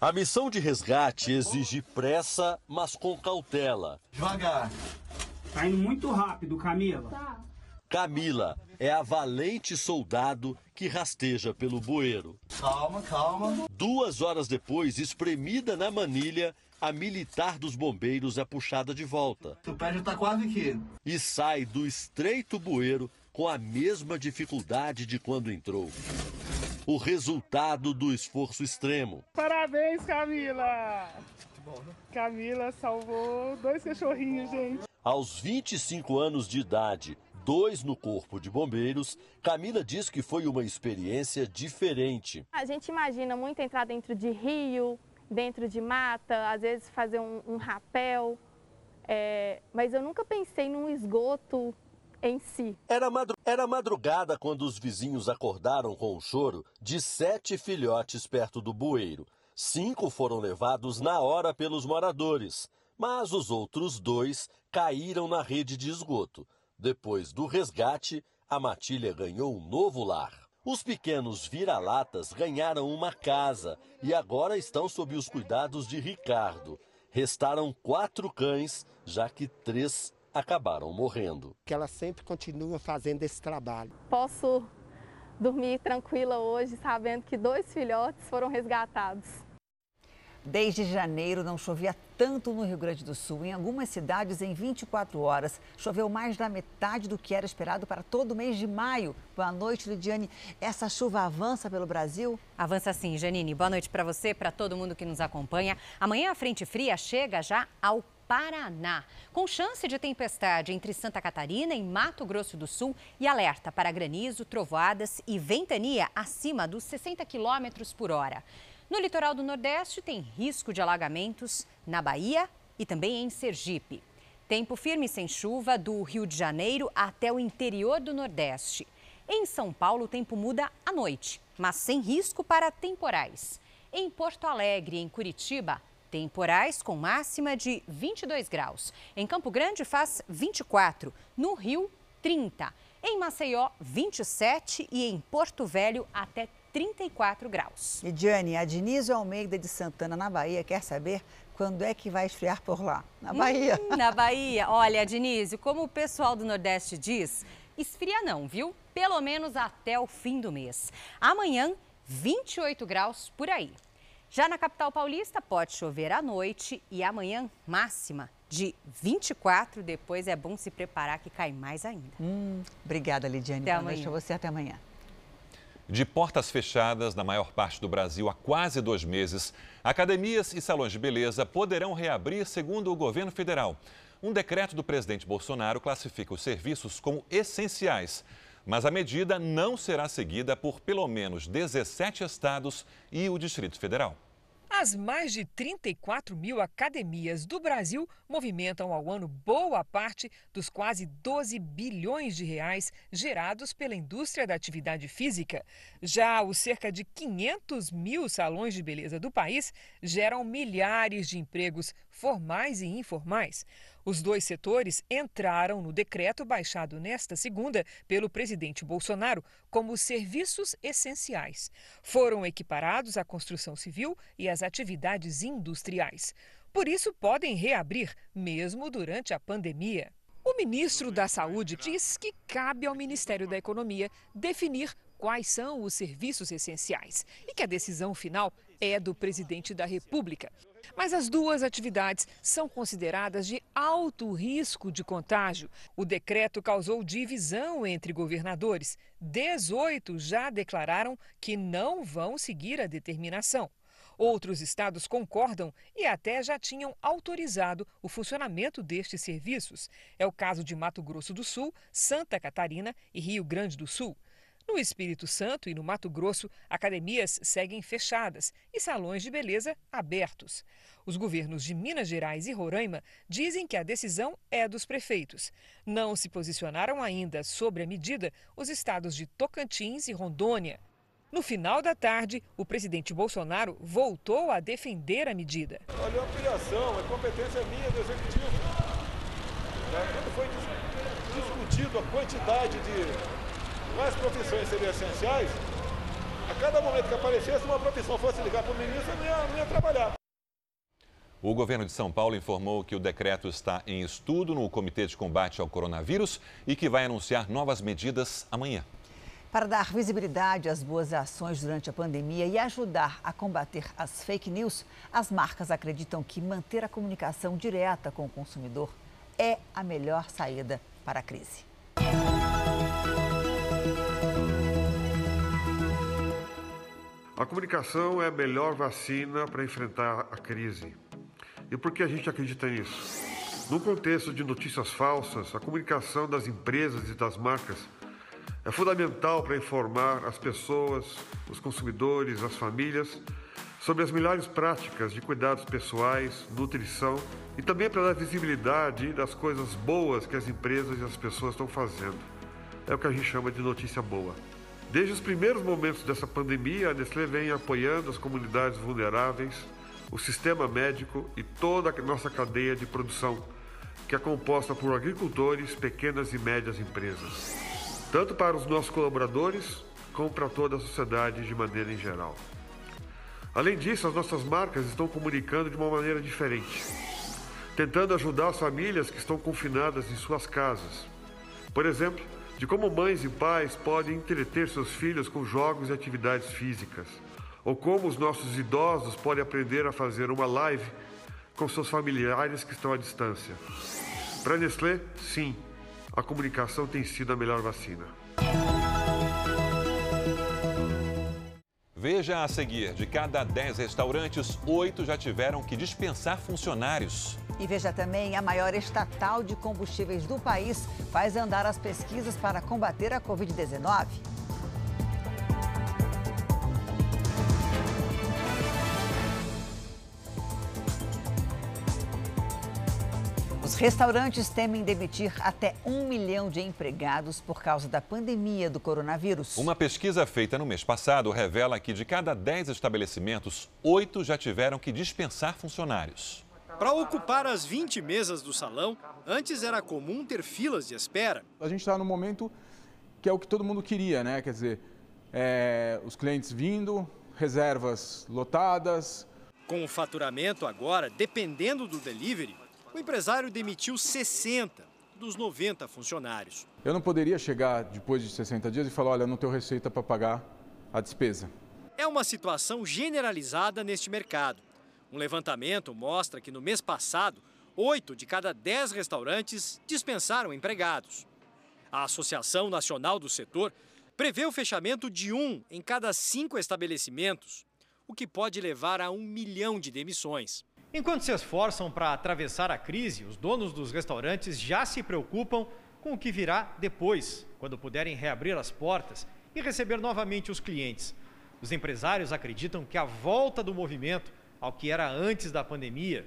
A missão de resgate exige pressa, mas com cautela. Devagar. Tá indo muito rápido, Camila. Tá. Camila é a valente soldado que rasteja pelo bueiro. Calma, calma. Duas horas depois, espremida na manilha, a militar dos bombeiros é puxada de volta. O pé já tá quase aqui. E sai do estreito bueiro com a mesma dificuldade de quando entrou o resultado do esforço extremo. Parabéns, Camila! Camila salvou dois cachorrinhos, gente. Aos 25 anos de idade, dois no corpo de bombeiros, Camila diz que foi uma experiência diferente. A gente imagina muito entrar dentro de rio, dentro de mata, às vezes fazer um, um rapel, é, mas eu nunca pensei num esgoto em si. Era, madru era madrugada quando os vizinhos acordaram com o choro de sete filhotes perto do bueiro. Cinco foram levados na hora pelos moradores, mas os outros dois caíram na rede de esgoto. Depois do resgate, a matilha ganhou um novo lar. Os pequenos vira-latas ganharam uma casa e agora estão sob os cuidados de Ricardo. Restaram quatro cães, já que três acabaram morrendo. Que ela sempre continua fazendo esse trabalho. Posso dormir tranquila hoje sabendo que dois filhotes foram resgatados. Desde janeiro não chovia tanto no Rio Grande do Sul. Em algumas cidades, em 24 horas, choveu mais da metade do que era esperado para todo o mês de maio. Boa noite, Lidiane. Essa chuva avança pelo Brasil? Avança sim, Janine. Boa noite para você, para todo mundo que nos acompanha. Amanhã a frente fria chega já ao Paraná, com chance de tempestade entre Santa Catarina e Mato Grosso do Sul e alerta para granizo, trovoadas e ventania acima dos 60 km por hora. No litoral do Nordeste tem risco de alagamentos na Bahia e também em Sergipe. Tempo firme sem chuva do Rio de Janeiro até o interior do Nordeste. Em São Paulo, o tempo muda à noite, mas sem risco para temporais. Em Porto Alegre em Curitiba, Temporais com máxima de 22 graus. Em Campo Grande faz 24, no Rio 30, em Maceió 27 e em Porto Velho até 34 graus. E Diane, a Denise Almeida de Santana na Bahia quer saber quando é que vai esfriar por lá? Na Bahia. Hum, na Bahia. Olha, Denise, como o pessoal do Nordeste diz, esfria não, viu? Pelo menos até o fim do mês. Amanhã, 28 graus por aí. Já na capital paulista, pode chover à noite e amanhã máxima de 24. Depois é bom se preparar que cai mais ainda. Hum, obrigada, Lidiane. Até amanhã. Deixa você até amanhã. De portas fechadas na maior parte do Brasil há quase dois meses, academias e salões de beleza poderão reabrir, segundo o governo federal. Um decreto do presidente Bolsonaro classifica os serviços como essenciais mas a medida não será seguida por pelo menos 17 estados e o Distrito Federal. As mais de 34 mil academias do Brasil movimentam ao ano boa parte dos quase 12 bilhões de reais gerados pela indústria da atividade física. Já os cerca de 500 mil salões de beleza do país geram milhares de empregos formais e informais. Os dois setores entraram no decreto baixado nesta segunda pelo presidente Bolsonaro como serviços essenciais. Foram equiparados à construção civil e às atividades industriais. Por isso, podem reabrir, mesmo durante a pandemia. O ministro da Saúde diz que cabe ao Ministério da Economia definir quais são os serviços essenciais e que a decisão final é do presidente da República. Mas as duas atividades são consideradas de alto risco de contágio. O decreto causou divisão entre governadores. 18 já declararam que não vão seguir a determinação. Outros estados concordam e até já tinham autorizado o funcionamento destes serviços. É o caso de Mato Grosso do Sul, Santa Catarina e Rio Grande do Sul. No Espírito Santo e no Mato Grosso, academias seguem fechadas e salões de beleza abertos. Os governos de Minas Gerais e Roraima dizem que a decisão é dos prefeitos. Não se posicionaram ainda sobre a medida os estados de Tocantins e Rondônia. No final da tarde, o presidente Bolsonaro voltou a defender a medida. Olha, a ampliação, a competência minha do executivo. Quando foi discutido a quantidade de quais profissões seriam essenciais, a cada momento que aparecesse uma profissão fosse ligar para o ministro, eu não ia, não ia trabalhar. O governo de São Paulo informou que o decreto está em estudo no Comitê de Combate ao Coronavírus e que vai anunciar novas medidas amanhã. Para dar visibilidade às boas ações durante a pandemia e ajudar a combater as fake news, as marcas acreditam que manter a comunicação direta com o consumidor é a melhor saída para a crise. A comunicação é a melhor vacina para enfrentar a crise. E por que a gente acredita nisso? No contexto de notícias falsas, a comunicação das empresas e das marcas é fundamental para informar as pessoas, os consumidores, as famílias sobre as melhores práticas de cuidados pessoais, nutrição e também para dar visibilidade das coisas boas que as empresas e as pessoas estão fazendo. É o que a gente chama de notícia boa. Desde os primeiros momentos dessa pandemia, a Nestlé vem apoiando as comunidades vulneráveis, o sistema médico e toda a nossa cadeia de produção, que é composta por agricultores, pequenas e médias empresas tanto para os nossos colaboradores como para toda a sociedade de maneira em geral. Além disso, as nossas marcas estão comunicando de uma maneira diferente, tentando ajudar as famílias que estão confinadas em suas casas. Por exemplo, de como mães e pais podem entreter seus filhos com jogos e atividades físicas, ou como os nossos idosos podem aprender a fazer uma live com seus familiares que estão à distância. Para Nestlé, sim, a comunicação tem sido a melhor vacina. Veja a seguir: de cada 10 restaurantes, 8 já tiveram que dispensar funcionários. E veja também: a maior estatal de combustíveis do país faz andar as pesquisas para combater a Covid-19. Restaurantes temem demitir até um milhão de empregados por causa da pandemia do coronavírus. Uma pesquisa feita no mês passado revela que de cada 10 estabelecimentos, oito já tiveram que dispensar funcionários. Para ocupar as 20 mesas do salão, antes era comum ter filas de espera. A gente está no momento que é o que todo mundo queria, né? Quer dizer, é, os clientes vindo, reservas lotadas. Com o faturamento agora dependendo do delivery, o empresário demitiu 60 dos 90 funcionários. Eu não poderia chegar depois de 60 dias e falar: olha, não tenho receita para pagar a despesa. É uma situação generalizada neste mercado. Um levantamento mostra que no mês passado, 8 de cada 10 restaurantes dispensaram empregados. A Associação Nacional do Setor prevê o fechamento de um em cada cinco estabelecimentos, o que pode levar a um milhão de demissões. Enquanto se esforçam para atravessar a crise, os donos dos restaurantes já se preocupam com o que virá depois, quando puderem reabrir as portas e receber novamente os clientes. Os empresários acreditam que a volta do movimento ao que era antes da pandemia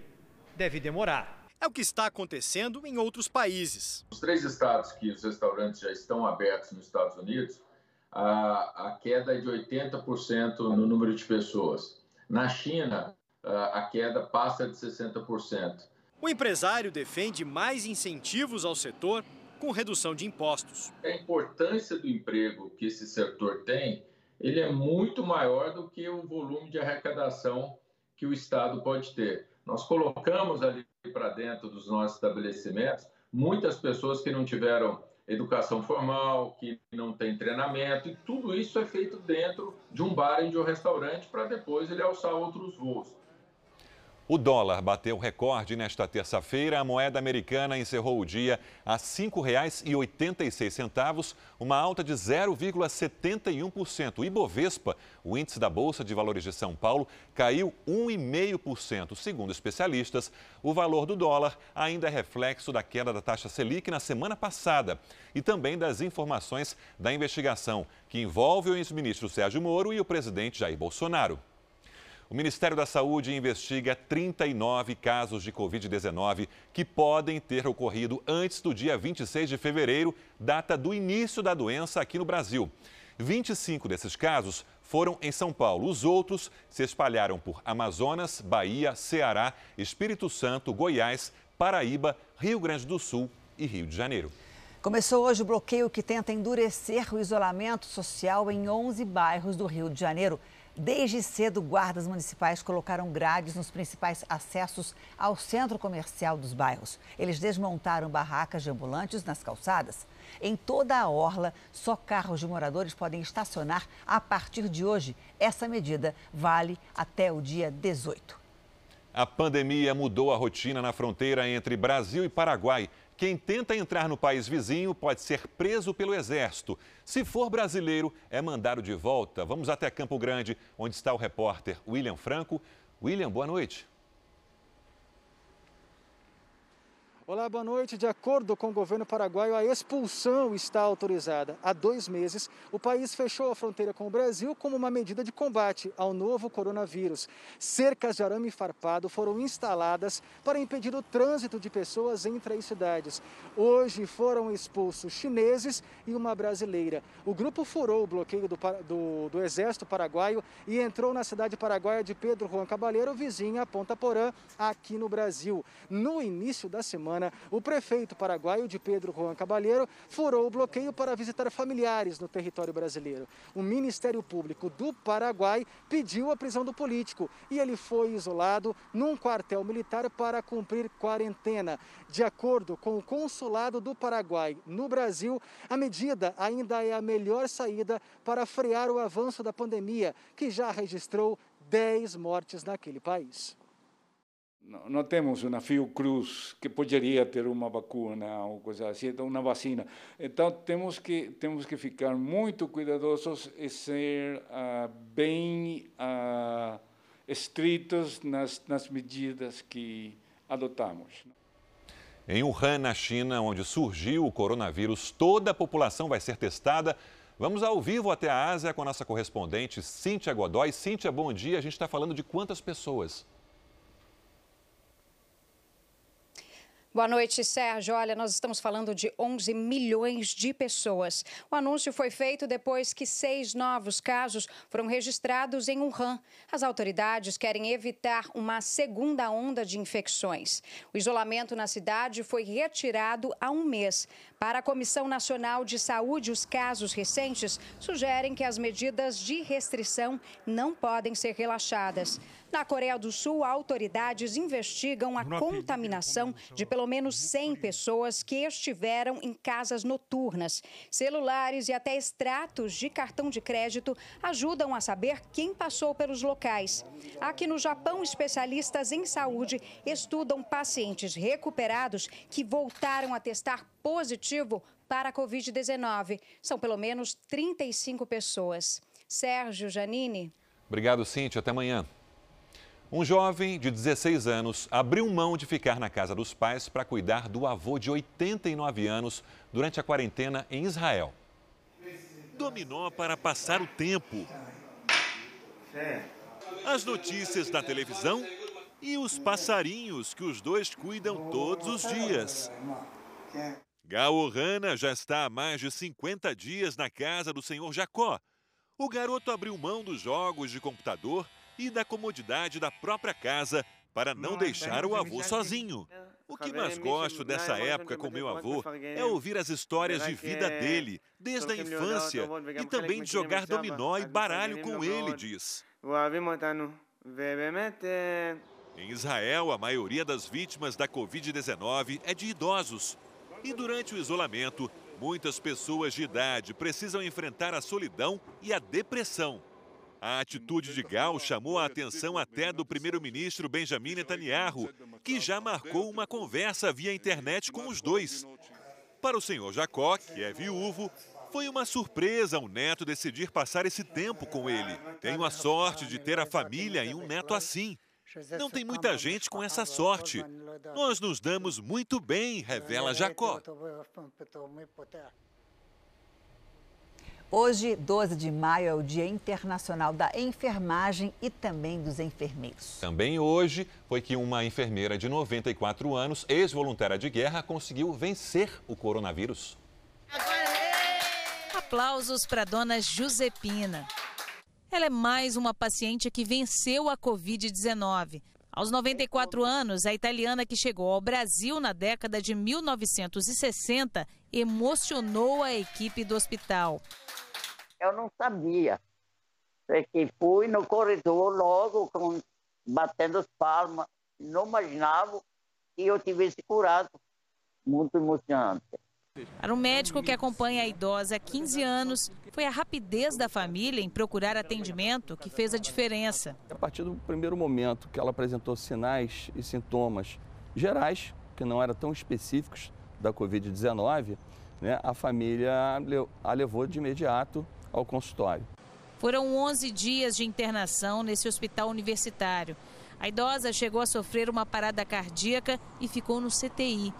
deve demorar. É o que está acontecendo em outros países. Os três estados que os restaurantes já estão abertos nos Estados Unidos, a, a queda é de 80% no número de pessoas. Na China, a queda passa de 60%. O empresário defende mais incentivos ao setor com redução de impostos. A importância do emprego que esse setor tem, ele é muito maior do que o volume de arrecadação que o Estado pode ter. Nós colocamos ali para dentro dos nossos estabelecimentos muitas pessoas que não tiveram educação formal, que não tem treinamento, e tudo isso é feito dentro de um bar e de um restaurante para depois ele alçar outros voos. O dólar bateu recorde nesta terça-feira. A moeda americana encerrou o dia a R$ 5,86, uma alta de 0,71%. O Ibovespa, o índice da Bolsa de Valores de São Paulo, caiu 1,5%. Segundo especialistas, o valor do dólar ainda é reflexo da queda da taxa Selic na semana passada e também das informações da investigação que envolve o ex-ministro Sérgio Moro e o presidente Jair Bolsonaro. O Ministério da Saúde investiga 39 casos de Covid-19 que podem ter ocorrido antes do dia 26 de fevereiro, data do início da doença aqui no Brasil. 25 desses casos foram em São Paulo. Os outros se espalharam por Amazonas, Bahia, Ceará, Espírito Santo, Goiás, Paraíba, Rio Grande do Sul e Rio de Janeiro. Começou hoje o bloqueio que tenta endurecer o isolamento social em 11 bairros do Rio de Janeiro. Desde cedo, guardas municipais colocaram grades nos principais acessos ao centro comercial dos bairros. Eles desmontaram barracas de ambulantes nas calçadas. Em toda a orla, só carros de moradores podem estacionar a partir de hoje. Essa medida vale até o dia 18. A pandemia mudou a rotina na fronteira entre Brasil e Paraguai. Quem tenta entrar no país vizinho pode ser preso pelo Exército. Se for brasileiro, é mandado de volta. Vamos até Campo Grande, onde está o repórter William Franco. William, boa noite. Olá, boa noite. De acordo com o governo paraguaio, a expulsão está autorizada. Há dois meses, o país fechou a fronteira com o Brasil como uma medida de combate ao novo coronavírus. Cercas de arame farpado foram instaladas para impedir o trânsito de pessoas entre as cidades. Hoje foram expulsos chineses e uma brasileira. O grupo furou o bloqueio do, do, do Exército Paraguaio e entrou na cidade paraguaia de Pedro Juan Cabaleiro, vizinha a Ponta Porã, aqui no Brasil. No início da semana, semana, o prefeito paraguaio de Pedro Juan Cabalheiro furou o bloqueio para visitar familiares no território brasileiro. O Ministério Público do Paraguai pediu a prisão do político e ele foi isolado num quartel militar para cumprir quarentena. De acordo com o consulado do Paraguai no Brasil, a medida ainda é a melhor saída para frear o avanço da pandemia, que já registrou 10 mortes naquele país. Não, temos uma Fiocruz que poderia ter uma vacuna ou coisa assim, uma vacina. Então temos que temos que ficar muito cuidadosos e ser uh, bem uh, estritos nas, nas medidas que adotamos. Em Wuhan, na China, onde surgiu o coronavírus, toda a população vai ser testada. Vamos ao vivo até a Ásia com a nossa correspondente Cíntia Godoy. Cíntia, bom dia. A gente está falando de quantas pessoas? Boa noite, Sérgio. Olha, nós estamos falando de 11 milhões de pessoas. O anúncio foi feito depois que seis novos casos foram registrados em Wuhan. As autoridades querem evitar uma segunda onda de infecções. O isolamento na cidade foi retirado há um mês. Para a Comissão Nacional de Saúde, os casos recentes sugerem que as medidas de restrição não podem ser relaxadas. Na Coreia do Sul, autoridades investigam a contaminação de pelo menos 100 pessoas que estiveram em casas noturnas. Celulares e até extratos de cartão de crédito ajudam a saber quem passou pelos locais. Aqui no Japão, especialistas em saúde estudam pacientes recuperados que voltaram a testar positivo para a Covid-19. São pelo menos 35 pessoas. Sérgio Janine. Obrigado, Cintia. Até amanhã. Um jovem de 16 anos abriu mão de ficar na casa dos pais para cuidar do avô de 89 anos durante a quarentena em Israel. Dominó para passar o tempo. As notícias da televisão e os passarinhos que os dois cuidam todos os dias. Gaorrana já está há mais de 50 dias na casa do senhor Jacó. O garoto abriu mão dos jogos de computador e da comodidade da própria casa para não deixar o avô sozinho. O que mais gosto dessa época com meu avô é ouvir as histórias de vida dele, desde a infância, e também de jogar dominó e baralho com ele, diz. Em Israel, a maioria das vítimas da Covid-19 é de idosos. E durante o isolamento, muitas pessoas de idade precisam enfrentar a solidão e a depressão. A atitude de Gal chamou a atenção até do primeiro-ministro Benjamin Netanyahu, que já marcou uma conversa via internet com os dois. Para o senhor Jacó, que é viúvo, foi uma surpresa o neto decidir passar esse tempo com ele. Tenho a sorte de ter a família e um neto assim. Não tem muita gente com essa sorte. Nós nos damos muito bem, revela Jacó. Hoje, 12 de maio, é o Dia Internacional da Enfermagem e também dos enfermeiros. Também hoje foi que uma enfermeira de 94 anos, ex-voluntária de guerra, conseguiu vencer o coronavírus. Aplausos para dona Josepina. Ela é mais uma paciente que venceu a Covid-19. Aos 94 anos, a italiana que chegou ao Brasil na década de 1960 emocionou a equipe do hospital. Eu não sabia. Porque fui no corredor logo com, batendo as palmas. Não imaginava que eu tivesse curado. Muito emocionante. Para um médico que acompanha a idosa há 15 anos, foi a rapidez da família em procurar atendimento que fez a diferença. A partir do primeiro momento que ela apresentou sinais e sintomas gerais, que não eram tão específicos da Covid-19, né, a família a levou de imediato ao consultório. Foram 11 dias de internação nesse hospital universitário. A idosa chegou a sofrer uma parada cardíaca e ficou no CTI.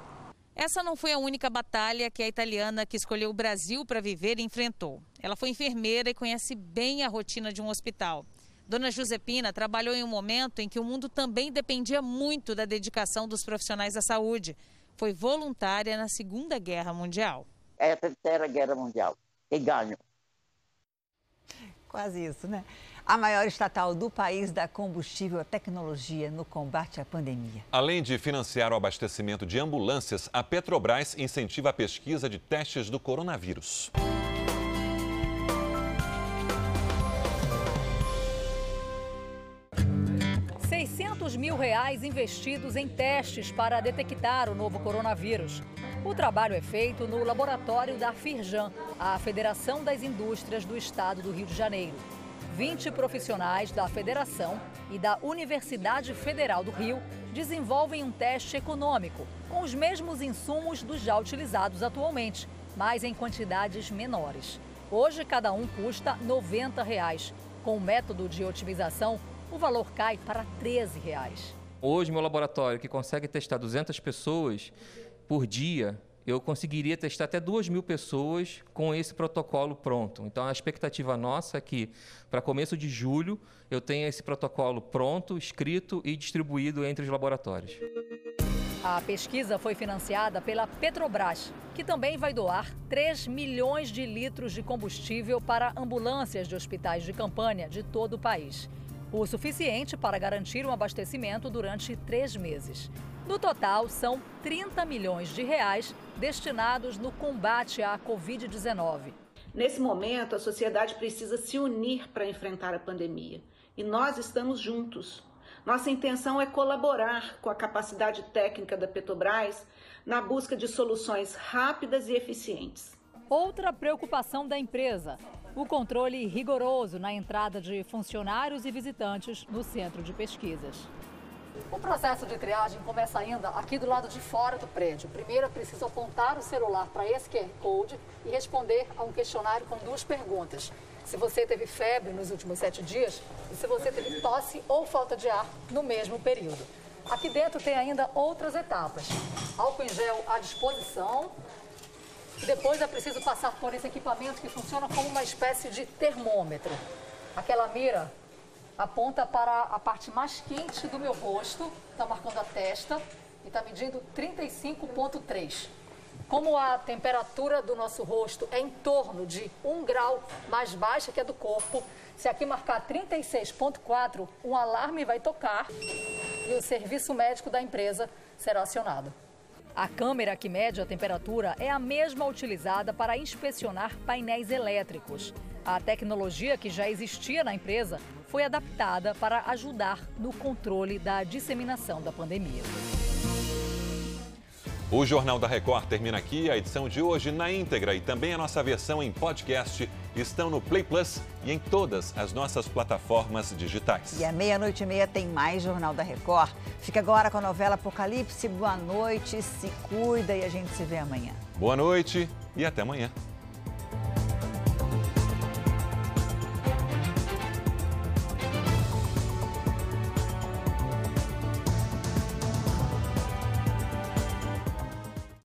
Essa não foi a única batalha que a italiana que escolheu o Brasil para viver enfrentou. Ela foi enfermeira e conhece bem a rotina de um hospital. Dona Josepina trabalhou em um momento em que o mundo também dependia muito da dedicação dos profissionais da saúde. Foi voluntária na Segunda Guerra Mundial. É a Terceira Guerra Mundial. E ganho. Quase isso, né? A maior estatal do país dá combustível à tecnologia no combate à pandemia. Além de financiar o abastecimento de ambulâncias, a Petrobras incentiva a pesquisa de testes do coronavírus. 600 mil reais investidos em testes para detectar o novo coronavírus. O trabalho é feito no laboratório da Firjan, a Federação das Indústrias do Estado do Rio de Janeiro. 20 profissionais da Federação e da Universidade Federal do Rio desenvolvem um teste econômico, com os mesmos insumos dos já utilizados atualmente, mas em quantidades menores. Hoje, cada um custa 90 reais. Com o método de otimização, o valor cai para 13 reais. Hoje, meu laboratório, que consegue testar 200 pessoas por dia, eu conseguiria testar até 2 mil pessoas com esse protocolo pronto. Então, a expectativa nossa é que, para começo de julho, eu tenha esse protocolo pronto, escrito e distribuído entre os laboratórios. A pesquisa foi financiada pela Petrobras, que também vai doar 3 milhões de litros de combustível para ambulâncias de hospitais de campanha de todo o país o suficiente para garantir um abastecimento durante três meses. No total, são 30 milhões de reais destinados no combate à Covid-19. Nesse momento, a sociedade precisa se unir para enfrentar a pandemia. E nós estamos juntos. Nossa intenção é colaborar com a capacidade técnica da Petrobras na busca de soluções rápidas e eficientes. Outra preocupação da empresa: o controle rigoroso na entrada de funcionários e visitantes no centro de pesquisas. O processo de triagem começa ainda aqui do lado de fora do prédio. Primeiro é preciso apontar o celular para esse QR Code e responder a um questionário com duas perguntas. Se você teve febre nos últimos sete dias e se você teve tosse ou falta de ar no mesmo período. Aqui dentro tem ainda outras etapas. Álcool em gel à disposição, depois é preciso passar por esse equipamento que funciona como uma espécie de termômetro. Aquela mira aponta para a parte mais quente do meu rosto, está marcando a testa e está medindo 35,3. Como a temperatura do nosso rosto é em torno de 1 grau mais baixa que a do corpo, se aqui marcar 36,4, um alarme vai tocar e o serviço médico da empresa será acionado. A câmera que mede a temperatura é a mesma utilizada para inspecionar painéis elétricos. A tecnologia que já existia na empresa foi adaptada para ajudar no controle da disseminação da pandemia. O Jornal da Record termina aqui. A edição de hoje na íntegra e também a nossa versão em podcast estão no Play Plus e em todas as nossas plataformas digitais. E à meia-noite e meia tem mais Jornal da Record. Fica agora com a novela Apocalipse. Boa noite, se cuida e a gente se vê amanhã. Boa noite e até amanhã.